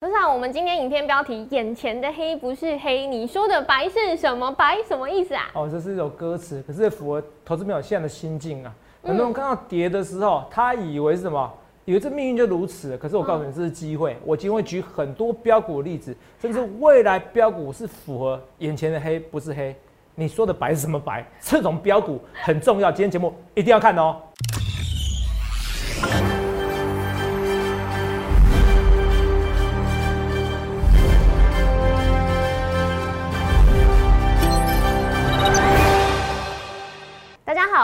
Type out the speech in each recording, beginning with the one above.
不是啊，我们今天影片标题“眼前的黑不是黑”，你说的白是什么？白什么意思啊？哦，这是一首歌词，可是符合投资朋友现在的心境啊。很多人看到跌的时候，他以为是什么？以为这命运就如此。可是我告诉你，这是机会。我今天会举很多标股的例子，甚至未来标股是符合眼前的黑不是黑。你说的白是什么白？这种标股很重要，今天节目一定要看哦。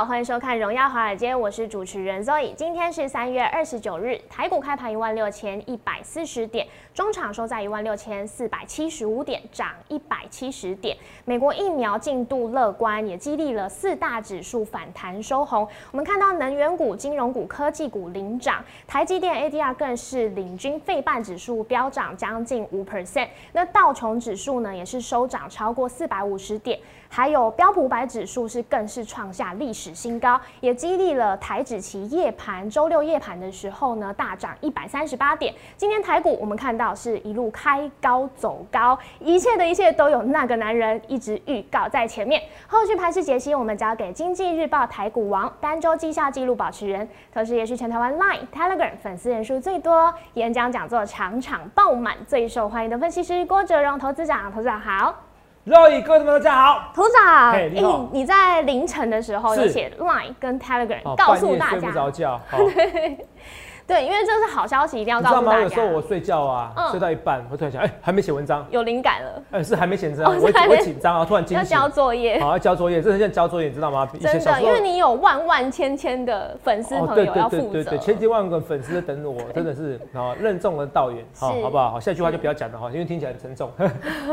欢迎收看《荣耀华尔街》，我是主持人 Zoe。今天是三月二十九日，台股开盘一万六千一百四十点，中场收在一万六千四百七十五点，涨一百七十点。美国疫苗进度乐观，也激励了四大指数反弹收红。我们看到能源股、金融股、科技股领涨，台积电 ADR 更是领军，费半指数飙涨将近五 percent。那道琼指数呢，也是收涨超过四百五十点，还有标普百指数是更是创下历史新高，也激励了台指期夜盘，周六夜盘的时候呢，大涨一百三十八点。今天台股我们看到是一路开高走高，一切的一切都有那个男人一直预告在前面。后续盘势解析，我们交给经济日报台股王、单周绩效记录保持人，同时也是全台湾 Line、Telegram 粉丝人数最多、演讲讲座场场爆满、最受欢迎的分析师郭哲荣投资长。投资长好。各位朋友大家好，头长，嘿你在凌晨的时候有是。写 Line 跟 Telegram 哦告诉大半夜睡不着家，对，因为这是好消息，一定要？告诉大有时候我，睡觉啊，嗯。睡到一半，我突然想，哎、还没写文章，有灵感了，哎、是还没写文章，哦我我紧张啊，突然惊醒，要交作业。好要交作业，这很像交作业，你知道吗？真的，因为你有万万千千的粉丝朋友要负责。对对对对，，千千万个粉丝在等我，真的是啊任重而道远，好好不好？好，下一句话就不要讲了哈，因为听起来很沉重。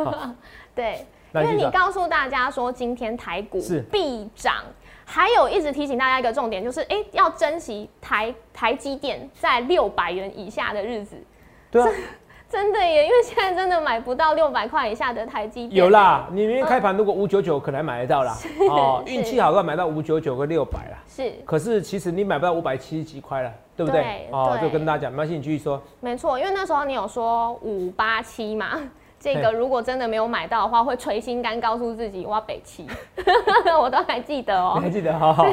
对，因为你告诉大家说今天台股是。必涨，还有一直提醒大家一个重点，就是哎、要珍惜台台积电在六百元以下的日子。对啊，真的耶，因为现在真的买不到六百块以下的台积电。有啦，你明天开盘如果五九九可能还买得到啦，哦，是运气好的话买到五九九跟六百啦。是可是其实你买不到五百七十几块了，对不对对？哦，对就跟大家讲，没关系，你继续说。没错，因为那时候你有说五八七嘛，这个如果真的没有买到的话，会捶心肝告诉自己我北七，我都还记得你哦还。记得？好好。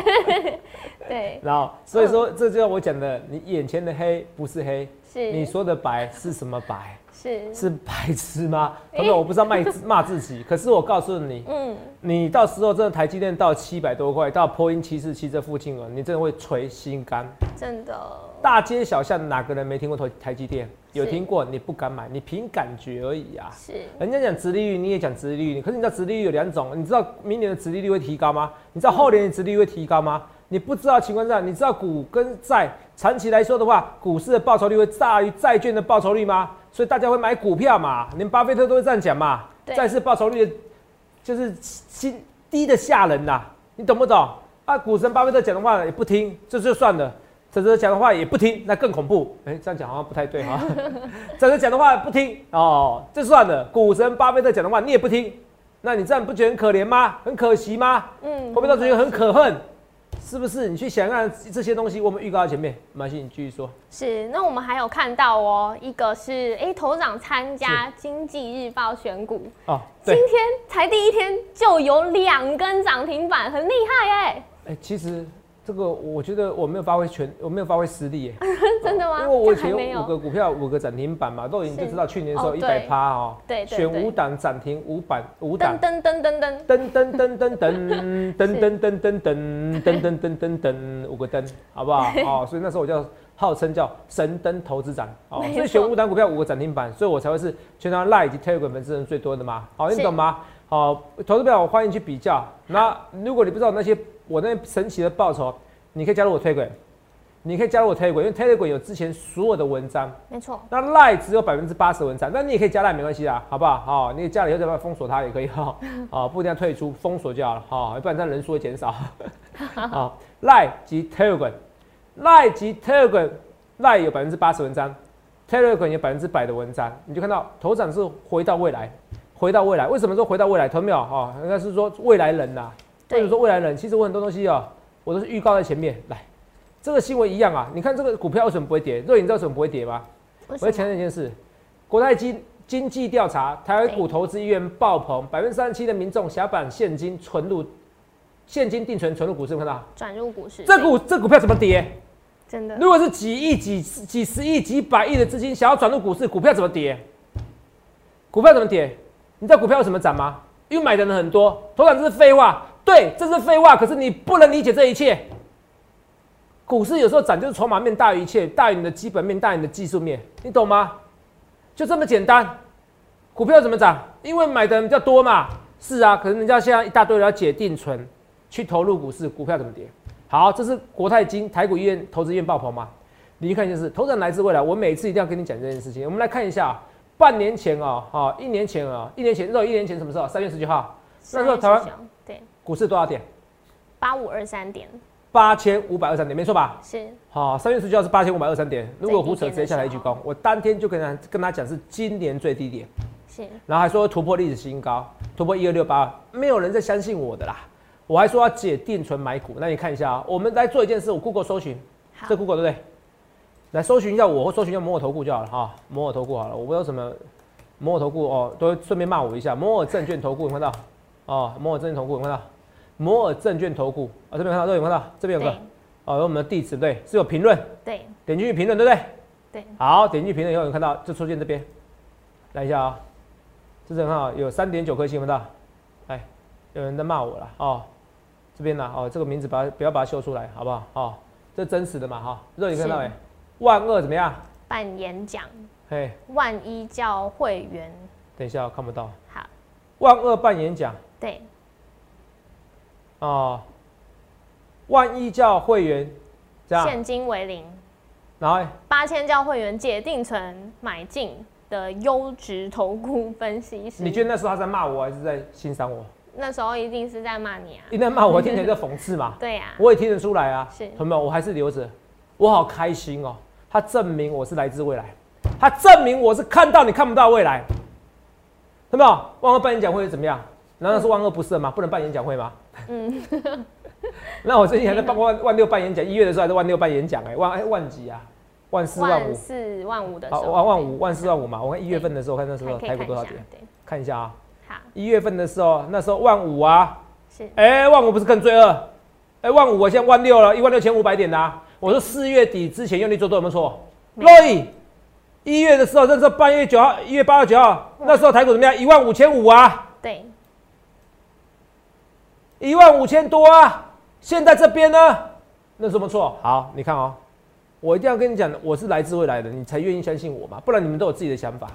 对，然后，所以说这就是我讲的，你眼前的黑不是黑，是你说的白是什么白？是是白痴吗？朋友，我不知道骂骂自己，可是我告诉你，嗯，你到时候真的台积电到七百多块，到波音七四七这附近了，你真的会捶心肝。真的大街小巷哪个人没听过台台积电？有是听过，你不敢买，你凭感觉而已啊。是人家讲直利率，你也讲直利率，可是你知道直利率有两种，你知道明年的直利率会提高吗？你知道后年的直利率会提高吗？你不知道情况下，你知道股跟债长期来说的话，股市的报酬率会大于债券的报酬率吗？所以大家会买股票嘛，连巴菲特都会这样讲嘛。对债市报酬率就是心低的吓人呐、你懂不懂？啊，股神巴菲特讲的话也不听，这就算了。这这讲的话也不听，那更恐怖。哎、这样讲好像不太对哈。这个讲的话不听哦，这算了。股神巴菲特讲的话你也不听，那你这样不觉得很可怜吗？很可惜吗？嗯会不会到最后很可恨？是不是？你去想看这些东西，我们预告在前面。马欣，你继续说。是，那我们还有看到哦，一个是哎、头长参加经济日报选股，哦，今，天才第一天就有两根涨停板，很厉害哎，哎、其实这个我觉得我没有发挥全，我没有发挥实力耶。真的吗？因为我以前这样还没有有。五个股票五个涨停板嘛，都已经就知道去年的时候哦一百对。趴哦，对选五档涨停五板五档。噔，噔噔噔噔，噔噔噔噔噔噔噔噔 噔噔噔噔噔噔噔五个灯，好不好？哦，所以那时候我叫号称叫神灯投资长，哦没，错所以选五档股票五个涨停板，所以我才会是全台湾 Line 以及 Telegram 粉丝人最多的嘛，好，你懂吗？好，投资票我欢迎去比较。那如果你不知道那些我那神奇的报酬，你可以加入我 Telegram，你可以加入我 Telegram，因为 Telegram 有之前所有的文章。没错，那赖只有百分之八十文章，那你也可以加赖没关系啊，好不好？好、你加了以后再把它封锁它也可以哈，啊、不一定要退出，封锁就好了哈、不然这样人数会减少。好，赖及 Telegram，赖及 Telegram，赖有百分之八十文章，Telegram 有百分之百的文章，你就看到头长是回到未来，回到未来。为什么说回到未来？投没有？哈，应该是说未来人呐、或对者说未来人，其实我很多东西哦，我都是预告在前面来。这个新闻一样啊，你看这个股票为什么不会跌？若你知道为什么不会跌吗？我要？强调一件事，国泰金经济调查，台湾股投资意愿爆棚，百分之三十七的民众想把现金存入现金定存存入股市，看到？转入股市。这股这股票怎么跌？真的？如果是几亿、几几十亿、几百亿的资金想要转入股市，股票怎么跌？股票怎么跌？你知道股票有什么涨吗？因为买的人很多，头涨这是废话。对，这是废话。可是你不能理解这一切。股市有时候涨就是筹码面大于一切，大于你的基本面，大于你的技术面，你懂吗？就这么简单。股票怎么涨？因为买的人比较多嘛。是啊，可是人家现在一大堆人要解定存，去投入股市，股票怎么跌？好，这是国泰金台股医院投资院爆棚嘛？你一看就是，投资人来自未来。我每次一定要跟你讲这件事情。我们来看一下，半年前啊，哈，一年前啊，一年前，知道一年前什么时候？三月十九号，那时候台湾股市多少点？八五二三点。八千五百二三点，没错吧？是。好，三月十九号是八千五百二三点。如果胡扯直接下来一鞠躬，我当天就跟他跟他讲是今年最低点。是。然后还说突破历史新高，突破一二六八，没有人在相信我的啦。我还说要解定存买股，那你看一下啊，我们来做一件事，我 Google 搜寻，这 Google 对不对？来搜寻一下我，或搜寻一下摩尔投顾就好了哈。摩尔投顾好了，我不知道什么摩尔投顾哦，都顺便骂我一下。摩尔证券投顾有看到？哦，摩尔证券投顾有看到？摩尔证券投顾啊，这边看到，这边看到，这边有个，哦，有我们的地址对，是有评论，对，点进去评论对不对？对，好，点进去评论以后，有看到就出现这边，来一下啊，这是很好有三点九颗星，看到？哎，有人在骂我了哦，这边呢，哦，这个名字把不要把它秀出来，好不好？哦，这真实的嘛哈，肉你看到没？万恶怎么样？办演讲，嘿，万一叫会员，等一下我看不到，好，万恶办演讲，对。哦，万一叫会员这样，现金为零，然后八千叫会员解定存买进的优质投顾分析师。你觉得那时候他在骂我还是在欣赏我？那时候一定是在骂你啊！一在骂我，听起来在讽刺嘛。对呀，我也听得出来啊。是，同学们，我还是留着，我好开心哦。他证明我是来自未来，他证明我是看到你看不到未来。有没有？万恶办演讲会怎么样？难道是万恶不赦吗？不能办演讲会吗？嗯，那我最近还在办万万六办演讲，一月的时候还在万六办演讲，哎，万哎万几啊？万四万五？四万五的？好，万万五万四万五嘛。我看一月份的时候，看那时候台股多少点？看一下啊。好，一月份的时候，那时候万五啊。是。哎，万五不是更罪恶？哎，万五我现在万六了，一万六千五百点的。我说四月底之前用力做多有没有错？洛伊，一月的时候，那时候八月九号，一月八号九号，那时候台股怎么样？一万五千五啊。对。一万五千多啊！现在这边呢，那什么错？好，你看哦，我一定要跟你讲，我是来自未来的，你才愿意相信我嘛，不然你们都有自己的想法。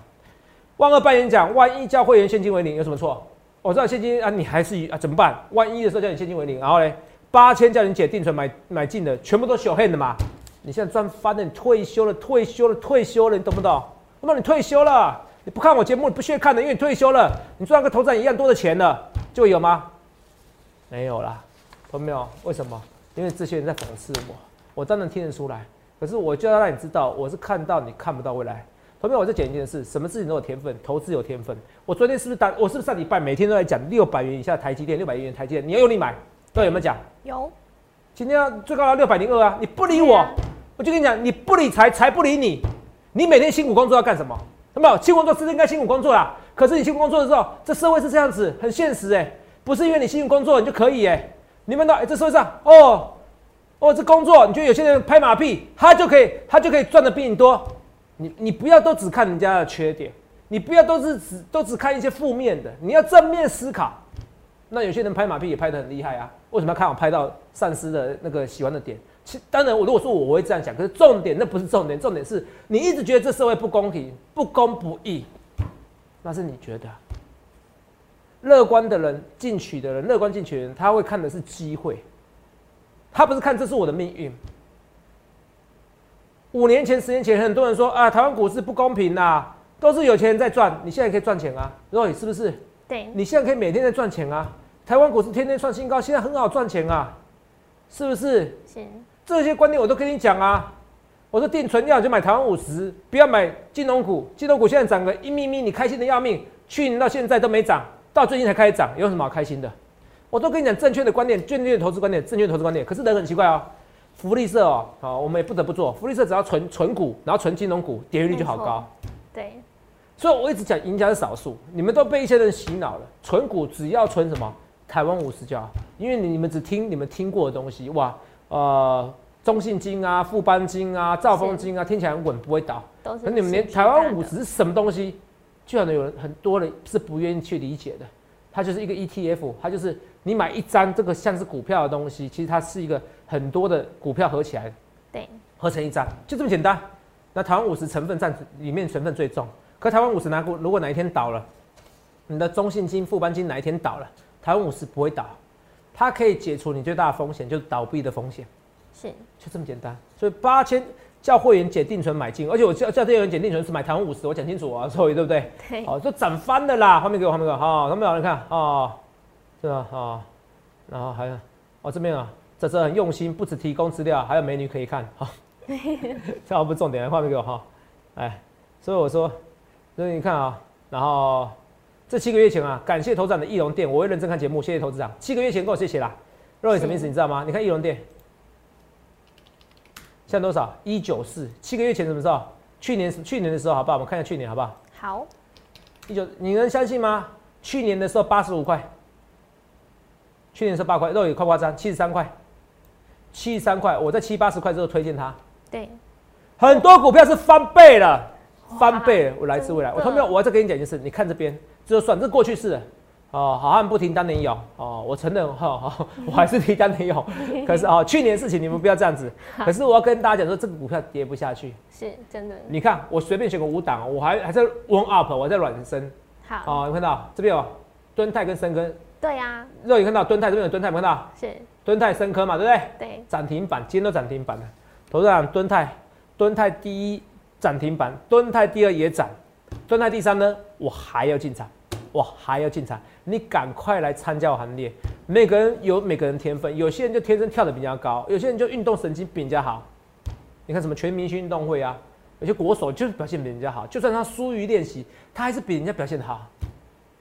万恶扮演讲，万一叫会员现金为零，有什么错？我知道现金啊，你还是啊，怎么办？万一的时候叫你现金为零，然后嘞，八千叫你解定存买买进的，全部都小黑的嘛？你现在赚翻了，你退休了，退休了，退休了，你懂不懂？那么你退休了，你不看我节目，你不屑看的，因为你退休了，你赚个头涨一样多的钱了，就有吗？没有啦，有没有？为什么？因为这些人在讽刺我，我当然听得出来。可是我就要让你知道，我是看到你看不到未来。同学我再讲一件事，什么事情都有天分，投资有天分。我昨天是不是打？我是不是上礼拜每天都在讲六百元以下台积电，六百元台积电，你要用力买，都有没有讲？有。今天要最高要六百零二啊！你不理我，我就跟你讲，你不理财，财不理你。你每天辛苦工作要干什么？有没有？辛苦工作是应该辛苦工作啦。可是你辛苦工作的时候，这社会是这样子，很现实哎。不是因为你辛苦工作你就可以哎，你们到哎这社会上哦哦这工作你觉得有些人拍马屁他就可以他就可以赚的比你多，你你不要都只看人家的缺点，你不要都是只都只看一些负面的，你要正面思考。那有些人拍马屁也拍得很厉害啊，为什么要看我拍到上司的那个喜欢的点？其当然我如果说我我会这样讲，可是重点那不是重点，重点是你一直觉得这社会不公平不公不义，那是你觉得。乐观的人进取的人，乐观进取的人，他会看的是机会，他不是看这是我的命运。五年前、十年前，很多人说啊，台湾股市不公平呐，都是有钱人在赚，你现在可以赚钱啊，Roy 是不是？对，你现在可以每天在赚钱啊，台湾股市天天创新高，现在很好赚钱啊，是不是？是。这些观念我都跟你讲啊，我说定存要就买台湾五十，不要买金融股，金融股现在涨个一咪咪，你开心的要命，去年到现在都没涨。到最近才开始涨，有什么好开心的？我都跟你讲正确的观念，正确的投资观念，正确的投资观念。可是人很奇怪哦，福利社哦，好，我们也不得不做福利社，只要存存股，然后存金融股，跌率就好高。对，所以我一直讲赢家是少数，你们都被一些人洗脑了。存股只要存什么台湾五十就好，因为你们只听你们听过的东西，哇，呃，中信金啊、富邦金啊、兆丰金啊，听起来很稳，不会倒。可你们连台湾五十是什么东西，居然有人很多人是不愿意去理解的。它就是一个 ETF，它就是你买一张这个像是股票的东西，其实它是一个很多的股票合起来，对，合成一张，就这么简单。那台湾五十成分占里面成分最重，可台湾五十拿股如果哪一天倒了，你的中信金、富邦金哪一天倒了，台湾五十不会倒，它可以解除你最大的风险，就是倒闭的风险，是，就这么简单。所以八千叫会员解定存买进，而且我叫叫这些人解定存是买台湾五十，我讲清楚啊，所以对不对？对，哦，就涨翻的啦，画面给我，画面给我，好，他们有人看啊，是吧？啊，然后还有哦这边啊，这这很用心，不止提供资料，还有美女可以看，好。这好不重点，画面给我哈，哎，所以我说，所以你看啊，然后这七个月前啊，感谢投资长的翼龙店，我会认真看节目，谢谢投资长。七个月前跟我谢谢啦，肉眼什么意思？你知道吗？你看翼龙店，现在多少？一九四。七个月前什么时候？去年去年的时候，好不好？我们看一下去年好不好？好。一九，你能相信吗？去年的时候八十五块，去年是八块，肉眼夸夸张，七十三块，七十三块，我在七八十块之后推荐它。对，很多股票是翻倍了，翻倍了。我来自未来，我后面我再跟你讲一件事，你看这边，这就算这过去式哦，好汉不提当年勇哦，我承认哈，哈，我还是提当年勇。可是哦，去年事情你们不要这样子。可是我要跟大家讲说，这个股票跌不下去，是真的。你看我随便选个五档，我还还在 warm up，我在软身。好，哦，有看到这边有敦泰跟深坑。对呀。肉眼看到敦泰这边有敦泰，有看到？是。敦泰深坑嘛，对不对？对。涨停板，今天都涨停板了。投资长，敦泰，敦泰第一涨停板，敦泰第二也涨，敦泰第三呢？我还要进场，我还要进场，你赶快来参加我行列。每个人有每个人天分，有些人就天生跳得比较高，有些人就运动神经比人家好。你看什么全明星运动会啊？有些国手就是表现比人家好，就算他疏于练习，他还是比人家表现好。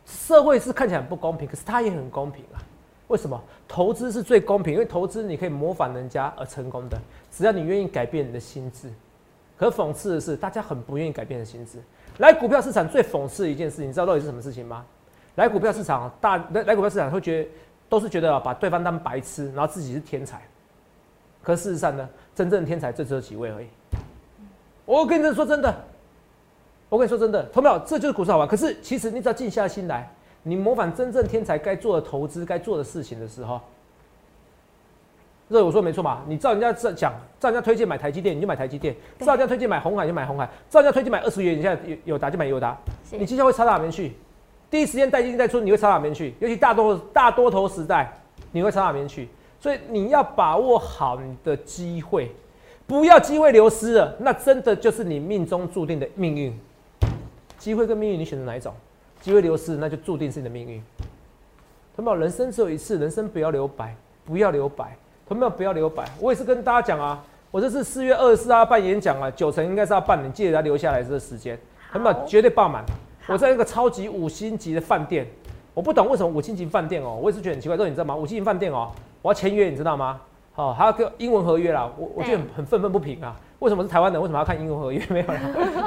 社会是看起来很不公平，可是他也很公平啊。为什么投资是最公平？因为投资你可以模仿人家而成功的，只要你愿意改变你的心智。可讽刺的是，大家很不愿意改变的心智。来股票市场最讽刺的一件事，你知道到底是什么事情吗？来股票市场大来来股票市场会觉得都是觉得把对方当白痴，然后自己是天才。可事实上呢，真正的天才就只有几位而已。我跟你说真的，我跟你说真的，同没有？这就是股市好玩。可是其实你只要静下心来。你模仿真正天才该做的投资、该做的事情的时候，这我说没错嘛？你照人家这讲，照人家推荐买台积电，你就买台积电；照人家推荐买红海，就买红海；照人家推荐买二十元，你现在有有达就买有达。你绩效会差到哪边去？第一时间带进带出，你会朝哪边去？尤其大多大多头时代，你会朝哪边去？所以你要把握好你的机会，不要机会流失了，那真的就是你命中注定的命运。机会跟命运，你选择哪一种？机会流失，那就注定是你的命运。同学们，人生只有一次，人生不要留白，不要留白。同学们，不要留白。我也是跟大家讲啊，我这次四月二十四号办演讲啊，九成应该是要办，你记得要留下来这个时间。同学们，绝对爆满。我在一个超级五星级的饭店，我不懂为什么五星级饭店哦，我也是觉得很奇怪。说你知道吗？五星级饭店哦，我要签约，你知道吗？哦，还要给英文合约啦，我我觉得很很愤愤不平啊。为什么是台湾人？为什么要看英文合约？没有啦，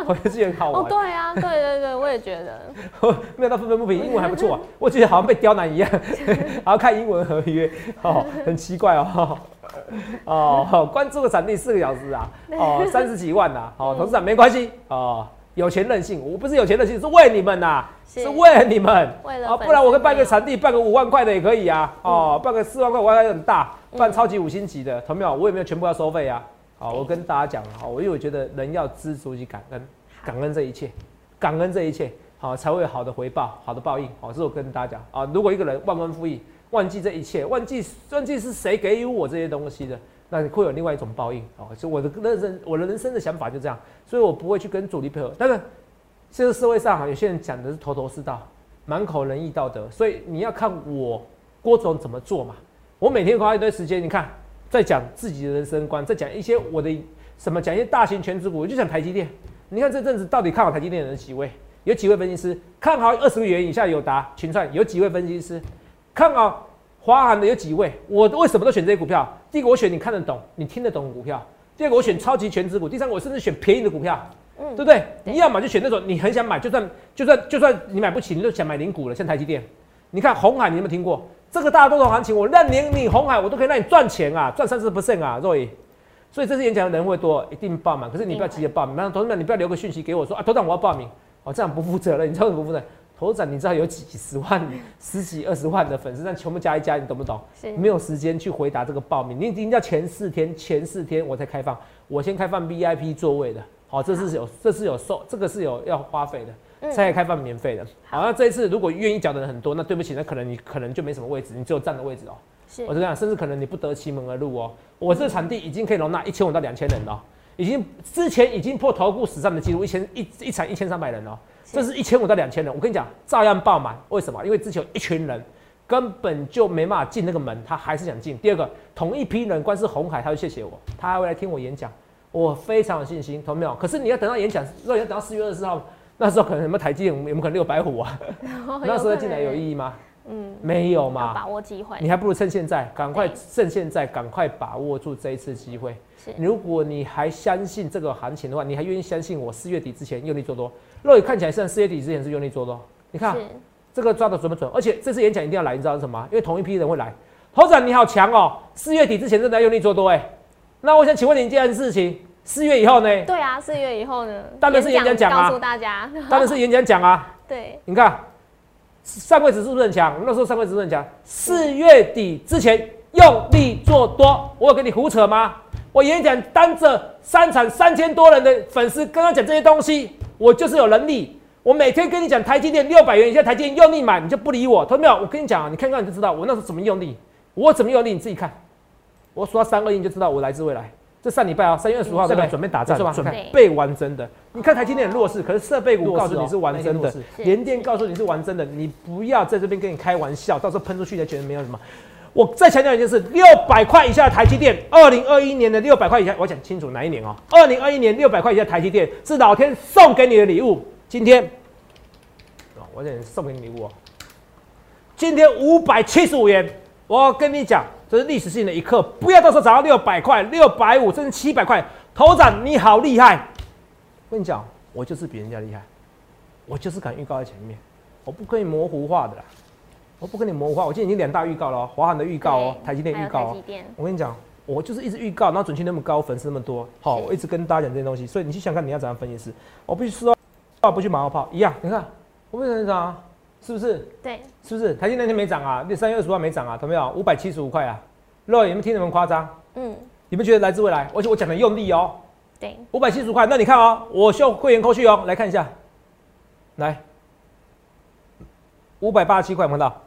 我觉得这很好玩。哦，对啊，对对对，我也觉得。没有到愤愤不平，英文还不错啊。我觉得好像被刁难一样，还要看英文合约，哦，很奇怪哦。哦，关注个场地四个小时啊，哦，三十几万呐，哦，董事长没关系哦，有钱任性，我不是有钱任性，是为你们呐，是为了你们，为了，不然我可以办个场地，办个五万块的也可以啊，哦，办个四万块，我还很大，办超级五星级的，同没有？我也没有全部要收费啊。好，我跟大家讲好，我因为我觉得人要知足及感恩，感恩这一切，感恩这一切，好才会有好的回报，好的报应。好，这是我跟大家讲啊。如果一个人忘恩负义，忘记这一切，忘记忘记是谁给予我这些东西的，那你会有另外一种报应。哦，所以我的人生，我的人生的想法就这样，所以我不会去跟主力配合。但是，这个社会上哈，有些人讲的是头头是道，满口仁义道德，所以你要看我郭总怎么做嘛。我每天花一堆时间，你看。在讲自己的人生观，在讲一些我的什么，讲一些大型全职股，我就讲台积电。你看这阵子到底看好台积电的人几位？有几位分析师看好二十个元以下有达群创？有几位分析师看好华航的？有几位？我为什么都选这些股票？第一个我选你看得懂、你听得懂的股票；第二个我选超级全值股；第三个我甚至选便宜的股票。嗯，对不对？你要么就选那种你很想买，就算就算就算你买不起，你就想买零股了，像台积电。你看红海，你有没有听过？这个大家都懂行情，我让你你红海，我都可以让你赚钱啊，赚三十 percent 啊，若以。所以这次演讲的人会多，一定报满。可是你不要急着报名，那投资者你不要留个讯息给我说啊，头长我要报名，哦，这样不负责任，你知道不负责？头展你知道有几十万、十几、二十万的粉丝，但全部加一加，你懂不懂？没有时间去回答这个报名，你已经要前四天，前四天我才开放，我先开放 VIP 座位的，好，这是有，这是有收，这个是有要花费的，才开放免费的。好，那这一次如果愿意缴的人很多，那对不起，那可能你可能就没什么位置，你只有站的位置哦。是我是这样，甚至可能你不得其门而入哦。我这场地已经可以容纳一千五到两千人了，已经之前已经破头部史上的记录，一千一一场一千三百人哦。这是一千五到两千人，我跟你讲，照样爆满。为什么？因为之前有一群人根本就没办法进那个门，他还是想进。第二个，同一批人，光是红海，他就谢谢我，他还会来听我演讲，我非常有信心，同没有？可是你要等到演讲，如果要等到四月二十四号，那时候可能什么台积电有没有可能六百五啊？那时候进来有意义吗？嗯，没有嘛，把握机会，你还不如趁现在，赶快趁现在，赶快把握住这一次机会。如果你还相信这个行情的话，你还愿意相信我四月底之前用力做多？肉眼看起来像四月底之前是用力做多，你看这个抓的准不准？而且这次演讲一定要来，你知道是什么？因为同一批人会来。头长你好强哦，四月底之前正在用力做多哎。那我想请问你一件事情，四月以后呢？对啊，四月以后呢？当然是演讲讲啊，告诉大家，当然是演讲讲啊。对，你看。上柜指是不是很强？那时候上柜指很强。四月底之前用力做多，我有跟你胡扯吗？我演讲当着三场三千多人的粉丝，跟他讲这些东西，我就是有能力。我每天跟你讲台积电六百元以下，台积电用力买，你就不理我。同没有？我跟你讲啊，你看看你就知道我那时候怎么用力，我怎么用力，你自己看。我说三二一，你就知道我来自未来。这上礼拜啊，三月二十五号对不对？准备打仗，准备完真的。你看台积电弱势，可是设备股告诉你是完真的，联电告诉你是完真的。你不要在这边跟你开玩笑，到时候喷出去才觉得没有什么。我再强调一件事：六百块以下的台积电，二零二一年的六百块以下，我讲清楚哪一年哦？二零二一年六百块以下台积电是老天送给你的礼物。今天，我讲送给你礼物哦。今天五百七十五元，我跟你讲。这是历史性的一刻，不要到时候涨到六百块、六百五，甚至七百块。头涨你好厉害！我跟你讲，我就是比人家厉害，我就是敢预告在前面，我不可以模糊化的啦，我不跟你模糊化。我今天已经两大预告了，华航的预告哦，台积电预告哦。我跟你讲，我就是一直预告，然后准确那么高，粉丝那么多，好，我一直跟大家讲这些东西。所以你去想看你要怎样分析师，我必须说，不去马后炮一样。你看，我为什么涨？是不是？对，是不是？台积那天没涨啊，那三月二十五号没涨啊，懂没有？五百七十五块啊，肉眼你们听那么夸张？嗯，你们觉得来自未来？而且我讲的用力哦。对，五百七十五块，那你看哦，我需要会员扣去哦，来看一下，来，五百八十七块，看到？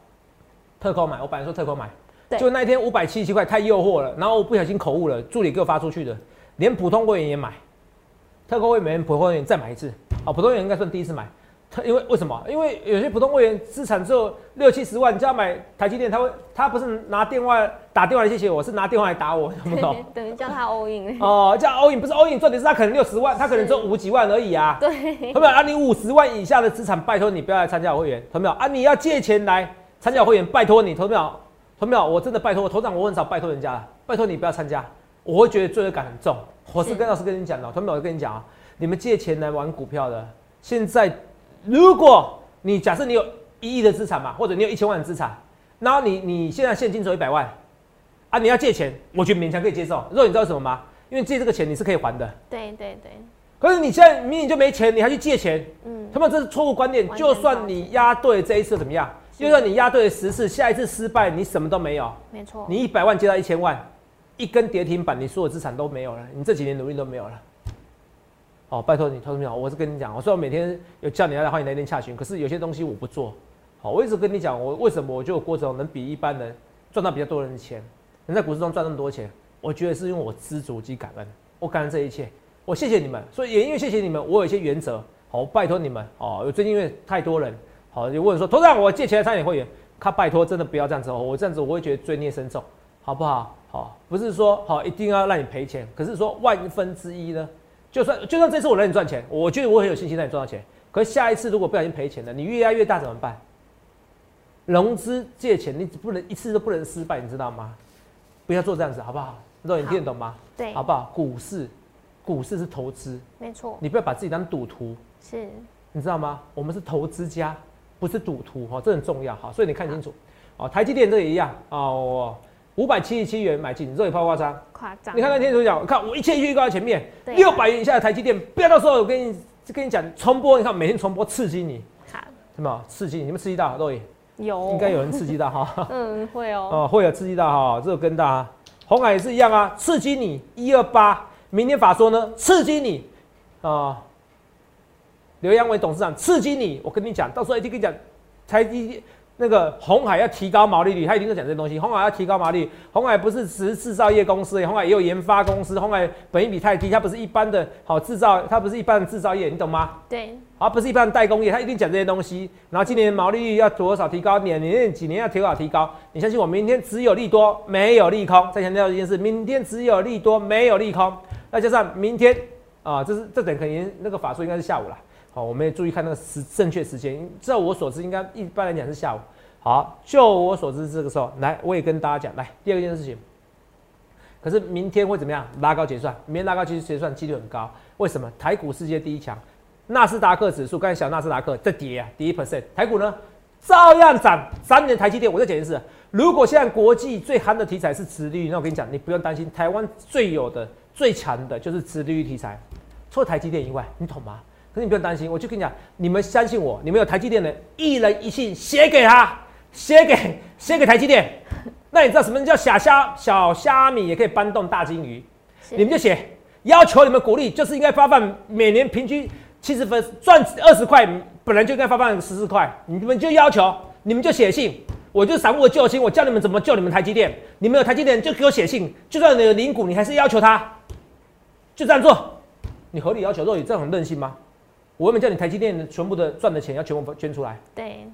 特扣买，我本来说特扣买，就那一天五百七十七块太诱惑了，然后我不小心口误了，助理给我发出去的，连普通会员也买，特扣会员、普通会员再买一次，好，普通会员应该算第一次买。他因为为什么？因为有些普通会员资产只有六七十万，你叫他买台积电，他会他不是拿电话打电话来谢谢我，是拿电话来打我，懂不懂？等于叫他 all in 哦，叫 all in 不是 all in，重点是他可能六十万，他可能只有五几万而已啊。对，同没有啊？你五十万以下的资产，拜托你不要来参加我会员，同没有啊？你要借钱来参加我会员，拜托你，同没有？同没有？我真的拜托我头长，我很少拜托人家，拜托你不要参加，我会觉得罪恶感很重。我是跟老师跟你讲的，同没有？我跟你讲啊，你们借钱来玩股票的，现在。如果你假设你有一亿的资产嘛，或者你有一千万的资产，然后你你现在现金只有一百万，啊，你要借钱，我觉得勉强可以接受。如果你知道什么吗？因为借这个钱你是可以还的。对对对。可是你现在明明就没钱，你还去借钱，嗯，他们这是错误观念。就算你押对这一次怎么样？就算你押对十次，下一次失败，你什么都没有。没错。你一百万借到一千万，一根跌停板，你所有资产都没有了，你这几年努力都没有了。哦，拜托你，投资朋友，我是跟你讲，我虽然每天有叫你来欢迎来电洽询，可是有些东西我不做。好，我一直跟你讲，我为什么我就郭总能比一般人赚到比较多人的钱，能在股市中赚那么多钱，我觉得是因为我知足及感恩，我感恩这一切，我谢谢你们。所以也因为谢谢你们，我有一些原则。好，拜托你们。哦，有最近因为太多人，好就问说，头长我借钱来参加会员，他拜托真的不要这样子，我这样子我会觉得罪孽深重，好不好？好，不是说好一定要让你赔钱，可是说万分之一呢？就算就算这次我让你赚钱，我觉得我很有信心让你赚到钱。可是下一次如果不小心赔钱了，你越压越大怎么办？融资借钱你不能一次都不能失败，你知道吗？不要做这样子，好不好？肉你听得懂吗？对，好不好？股市，股市是投资，没错，你不要把自己当赌徒，是，你知道吗？我们是投资家，不是赌徒哈，这很重要哈。所以你看清楚，哦，台积电这也一样哦，我五百七十七元买进，这里抛夸张，夸张。你看那天主讲，看我一切预告在前面，六百元以下的台积电，不要到时候我跟你跟你讲重播，你看每天重播刺激你，好，什么？刺激你？你们刺激到肉眼，有，应该有人刺激到哈。嗯，会哦，哦，会有刺激到哈，这个跟大啊，红海也是一样啊，刺激你一二八，明天法说呢，刺激你。啊，刘阳伟董事长刺激你，我跟你讲，到时候一定跟你讲，台积那个红海要提高毛利率，他一定会讲这些东西，红海要提高毛利率，红海不是只是制造业公司，红海也有研发公司，红海本益比太低，它不是一般的好制造，它不是一般的制造业，你懂吗？对，而不是一般的代工业，他一定讲这些东西。然后今年毛利率要多少提高，年年几年要多少提高？你相信我，明天只有利多，没有利空。再强调一件事，明天只有利多，没有利空。再加上明天啊，这是这等可能那个法术应该是下午了。好，我们也注意看那个时正确时间。照我所知，应该一般来讲是下午。好，就我所知，这个时候来，我也跟大家讲，来第二件事情。可是明天会怎么样？拉高结算，明天拉高结结算几率很高。为什么？台股世界第一强，纳斯达克指数，刚才小纳斯达克在跌啊，跌一 percent，台股呢照样涨。三年台积电，我再讲一次，如果现在国际最夯的题材是殖利率，那我跟你讲，你不用担心，台湾最有的、最强的就是殖利率题材，除了台积电以外，你懂吗？可是你不用担心，我就跟你讲，你们相信我，你们有台积电的，一人一信写给他，写给写给台积电。那你知道什么叫小虾小虾米也可以搬动大金鱼？你们就写要求你们鼓励，就是应该发放每年平均七十分，赚二十块，本来就应该发放十四块，你们就要求，你们就写信，我就散户的救星，我教你们怎么救你们台积电，你们有台积电就给我写信，就算你有零股，你还是要求他，就这样做，你合理要求，若你这样很任性吗？我原本叫你台积电的全部的赚的钱要全部捐出来，对，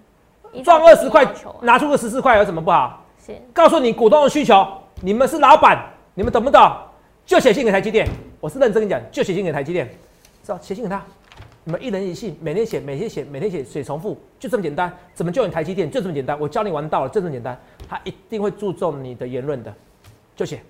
依赚二十块拿出个十四块有什么不好？是告诉你股东的需求，你们是老板，你们懂不懂？就写信给台积电，我是认真跟你讲，就写信给台积电，知道写信给他，你们一人一信，每天写，每天写，每天写，写重复，就这么简单。怎么救你台积电？就这么简单，我教你玩到了，就这么简单。他一定会注重你的言论的，就写，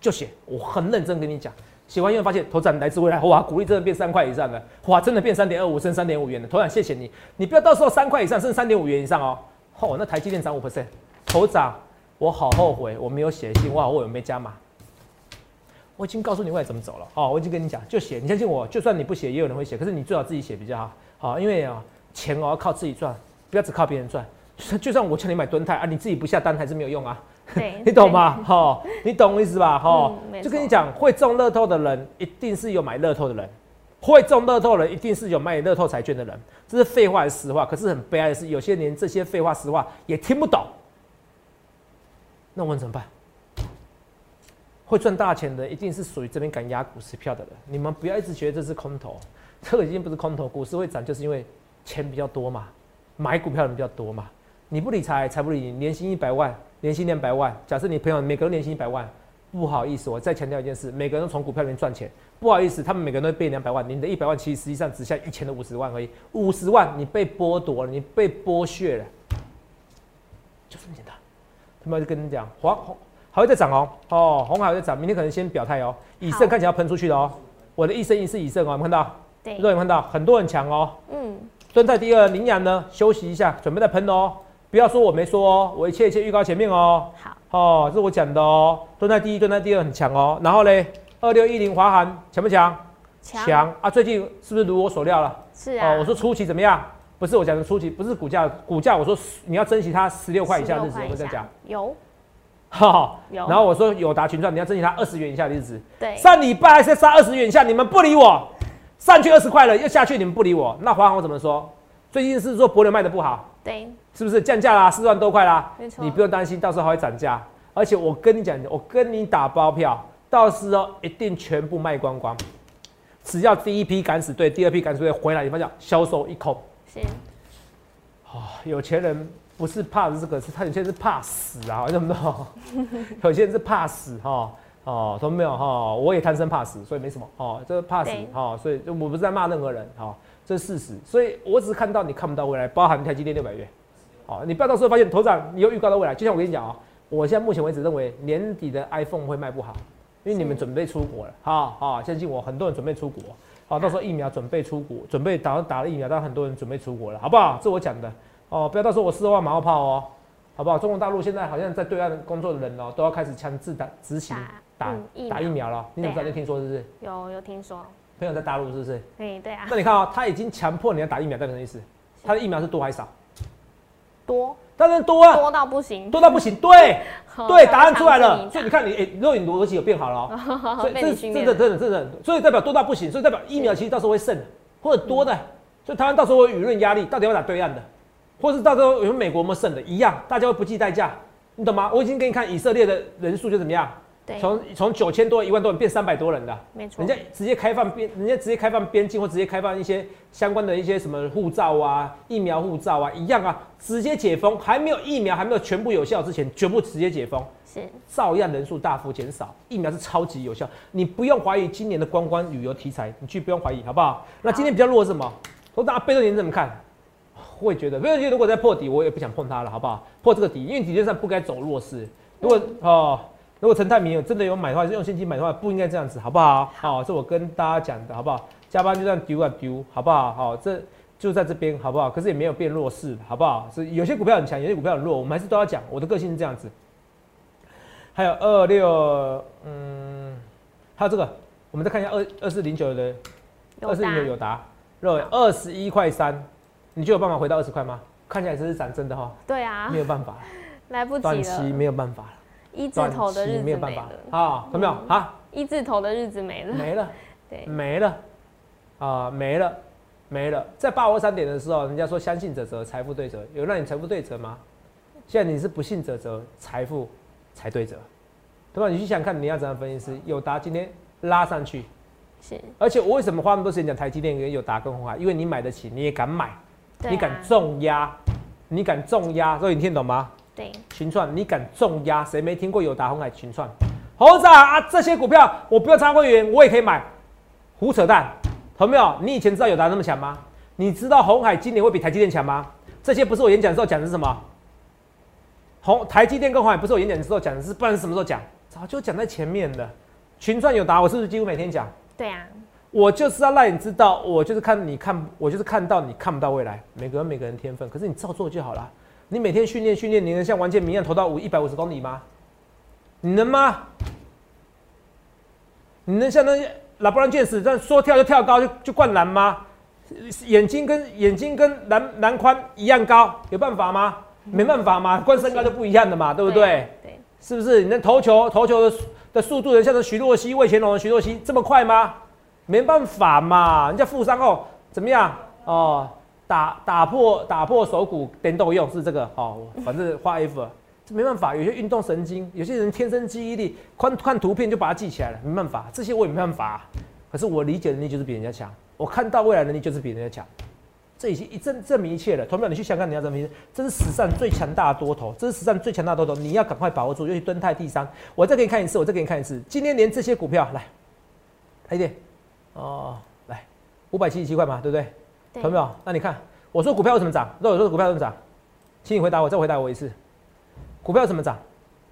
就写，我很认真跟你讲。写完以后发现头涨来自未来，哇，股利真的变三块以上了，哇，真的变三点二五升三点五元了。头涨谢谢你，你不要到时候三块以上升三点五元以上哦。哦，那台积电涨五 percent，头涨，我好后悔我没有写信，我好后悔没加码。我已经告诉你未来怎么走了哦，我已经跟你讲，就写，你相信我，就算你不写，也有人会写，可是你最好自己写比较好，好，因为啊，钱哦要靠自己赚，不要只靠别人赚。就算我叫你买吨泰啊，你自己不下单还是没有用啊。对 你懂吗？哈、你懂我意思吧？哈、嗯就跟你讲，会中乐透的人一定是有买乐透的人，会中乐透的人一定是有买乐透彩券的人，这是废话还是实话？可是很悲哀的是，有些连这些废话实话也听不懂，那我们怎么办？会赚大钱的一定是属于这边敢压股市票的人，你们不要一直觉得这是空头，这个已经不是空头，股市会涨就是因为钱比较多嘛，买股票的人比较多嘛。你不理财，财不理你，年薪一百万，年薪两百万，假设你朋友每个人年薪一百万，不好意思，我再强调一件事，每个人都从股票里面赚钱，不好意思，他们每个人都会被两百万，你的一百万其实实际上只下一千的五十万而已，五十万你被剥夺了，你被剥削了，就这么简单。他们就跟你讲，黄红还会再涨哦，哦，红海还会再涨，明天可能先表态哦，以盛看起来要喷出去了哦，我的一生一世以盛哦，有没有看到？对有没有看到？很多人强哦，嗯，蹲在第二，羚羊呢休息一下，准备再喷哦。不要说我没说哦，我一切一切预告前面哦。好，哦，这是我讲的哦。蹲在第一，蹲在第二很强哦。然后嘞，二六一零华航强不强？强啊！最近是不是如我所料了？是啊，哦，我说初期怎么样？不是我讲的初期，不是股价，股价我说你要珍惜它十六块以下的日子，16块以下我在讲。有 哈哈。有，然后我说有达群创，你要珍惜它二十元以下的日子。对上礼拜还是杀二十元以下，你们不理我，上去二十块了又下去，你们不理我，那华航我怎么说？最近是说博流卖的不好，对，是不是降价啦？四万多块啦你不用担心，到时候还会涨价。而且我跟你讲，我跟你打包票，到时候一定全部卖光光。只要第一批敢死队、第二批敢死队回来，你发现销售一空。是啊，有钱人不是怕这个，是他有些人是怕死啊，懂不懂？有些人是怕死哈。哦，懂没有哈？我也贪生怕死，所以没什么哦，这个怕死对哈，所以我不是在骂任何人哈，这是事实。所以我只是看到你看不到未来，包含台积电六百元，好，你不要到时候发现头涨，你又预告到未来。就像我跟你讲哦，我现在目前为止认为年底的 iPhone 会卖不好，因为你们准备出国了，好好相信我，很多人准备出国，好，到时候疫苗准备出国，准备打打了疫苗，但很多人准备出国了，好不好？这我讲的哦，不要到时候我四万马后炮哦，好不好？中国大陆现在好像在对岸工作的人哦，都要开始强制打执行打打疫苗了，你怎么知道？听说是不是？有有听说，朋友在大陆是不是？对对啊。那你看啊，他已经强迫你要打疫苗，代表什么意思？他的疫苗是多还是少？多。当然多啊，多到不行，多到不行。对，对，答案出来了。所以你看，你哎，如果你逻辑有变好了，所以这真的真的真的，所以代表多到不行，所以代表疫苗其实到时候会剩，或者多的，所以台湾到时候会舆论压力，到底要打对岸的，或者是到时候有美国有没有剩的，一样，大家会不计代价，你懂吗？我已经给你看以色列的人数就怎么样。从从九千多一万多人变三百多人的，没错，人家直接开放边，人家直接开放边境或直接开放一些相关的一些什么护照啊、疫苗护照啊，一样啊，直接解封，还没有疫苗还没有全部有效之前，全部直接解封，是照样人数大幅减少，疫苗是超级有效，你不用怀疑今年的观光旅游题材，你去不用怀疑，好不好？那今天比较弱是什么？我大家贝多你怎么看？会觉得贝多尼如果在破底，我也不想碰它了，好不好？破这个底，因为底线上不该走弱势，如果哦。如果陈泰明有真的有买的话，是用现金买的话，不应该这样子，好不好？好，这我跟大家讲的，好不好？加班就这样丢啊丢，好不好？好，这就在这边，好不好？可是也没有变弱势，好不好？是有些股票很强，有些股票很弱，我们还是都要讲。我的个性是这样子。还有二六，嗯，还有这个，我们再看一下二二四零九的二四零九有达，肉二十一块三，你就有办法回到二十块吗？看起来这是涨真的哈。对啊。没有办法，来不及短期没有办法了。一字头的日子没了啊，有没有啊？一字头的日子没了，没了，对，没了啊，没了，没了。在八五三点的时候，人家说相信者则财富对折，有让你财富对折吗？现在你是不信者则财富才对折，对吧？你去想看你要怎样分析？师友达今天拉上去，是，而且我为什么花那么多时间讲台积电跟友达跟红海？因为你买得起，你也敢买，你敢重压，你敢重压，所以你听懂吗？对，群创，你敢重压？谁没听过有达红海群创？猴子啊，这些股票我不要插会员，我也可以买，胡扯淡，有没有？你以前知道有达那么强吗？你知道红海今年会比台积电强吗？这些不是我演讲的时候讲的是什么？红台积电跟红海不是我演讲的时候讲的是，不然是什么时候讲？早就讲在前面的。群创有达，我是不是几乎每天讲？对啊，我就是要让你知道，我就是看你看，我就是看到你看不到未来。每个人每个人天分，可是你照做就好了。你每天训练训练，你能像王建民一样投到五一百五十公里吗？你能吗？你能像那些拉布朗剑士这样说跳就跳高就就灌篮吗？眼睛跟眼睛跟篮篮宽一样高，有办法吗？没办法嘛，灌身高就不一样的嘛，对不对？对，是不是？你能投球投球的的速度能像徐若曦、魏乾隆的徐若曦这么快吗？没办法嘛，人家负伤后怎么样？哦。打打破打破手骨颠豆用是这个哦，反正画 F，这没办法。有些运动神经，有些人天生记忆力，看看图片就把它记起来了，没办法。这些我也没办法。可是我理解能力就是比人家强，我看到未来能力就是比人家强，这已经一证证明一切了。同样，你去想看你要怎么这是史上最强大的多头，这是史上最强大的多头，你要赶快把握住。尤其蹲泰第三，我再给你看一次，我再给你看一次。今天连这些股票来，来一点哦，来五百七十七块嘛，对不对？有没有？那你看，我说股票为什么涨？那我说股票为什么涨？请你回答我，再回答我一次。股票怎么涨？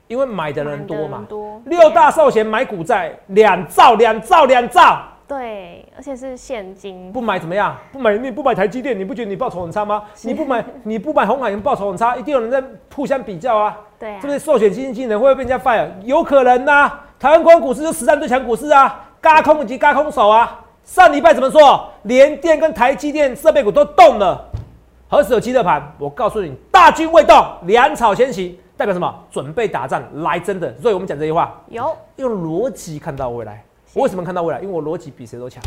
因为买的人多嘛。多。六大寿险买股债两兆，两兆，两兆。对，而且是现金。不买怎么样？不买你不买台积电，你不觉得你报酬很差吗？你不买 你不买红海，你报酬很差，一定有人在互相比较啊。对。是不是寿险基金经理人会不会被人家 fire？有可能呐。台湾光股市是实战最强股市啊，嘎空以及嘎空手啊。上礼拜怎么说？联电跟台积电设备股都动了，何时有七的盘？我告诉你，大军未动，粮草先行，代表什么？准备打仗来真的。所以我们讲这句话，有用逻辑看到未来。我为什么看到未来？因为我逻辑比谁都强。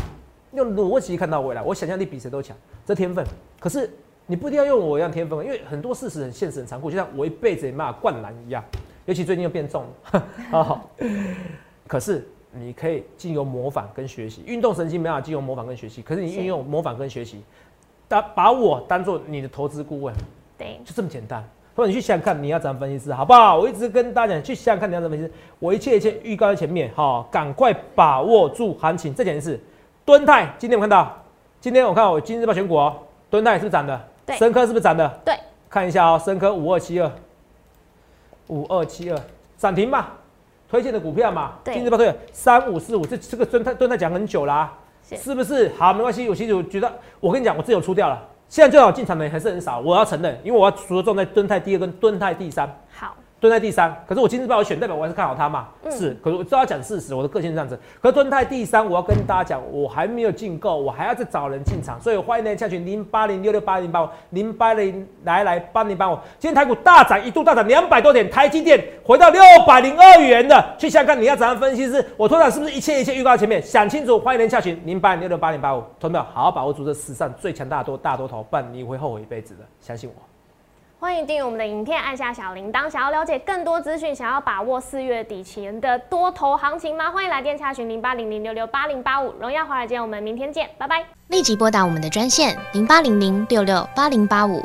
用逻辑看到未来，我想象力比谁都强，这天分。可是你不一定要用我一样天分，因为很多事实很现实、很残酷，就像我一辈子也没法灌篮一样。尤其最近又变重 了，可是。你可以经由模仿跟学习，运动神经没法经由模仿跟学习，可是你运用模仿跟学习，当把我当做你的投资顾问，对，就这么简单。或者你去想想看，你要怎样分析师，好不好？我一直跟大家讲，去想想看你要怎么分析。我一切一切预告在前面，好，赶快把握住行情。再讲一次，敦泰今天我看到，今天我看我今日报选股哦，敦泰是不是涨的？对，深科是不是涨的？对，看一下哦，深科五二七二，五二七二涨停吧。推荐的股票嘛，对。今日报推三五四五，这这个蹲泰蹲泰讲很久啦、是。是不是？好，没关系，我其实我觉得，我跟你讲，我自己有出掉了，现在最好进场的人还是很少，我要承认，因为我要除了重在蹲泰第二跟蹲泰第三。好，蹲在第三，可是我今日把我选，代表我还是看好它嘛？嗯是，可是我知道要讲事实，我的个性是这样子。可是蹲在第三，我要跟大家讲，我还没有进购，我还要再找人进场，所以欢迎来下群零八零六六八零八五零八零来来八零八五。今天台股大涨，一度大涨两百多点，台积电回到六百零二元的，去想想看你要怎样分析是，我通常是不是一切一切预告前面？想清楚，欢迎来下群零八零六六八零八五，同没有？好好把握住这史上最强大多大多头，不然你会后悔一辈子的，相信我。欢迎订阅我们的影片，按下小铃铛。想要了解更多资讯，想要把握四月底前的多头行情吗？欢迎来电查询零八零零六六八零八五。荣耀华尔街，我们明天见，拜拜。立即拨打我们的专线零八零零六六八零八五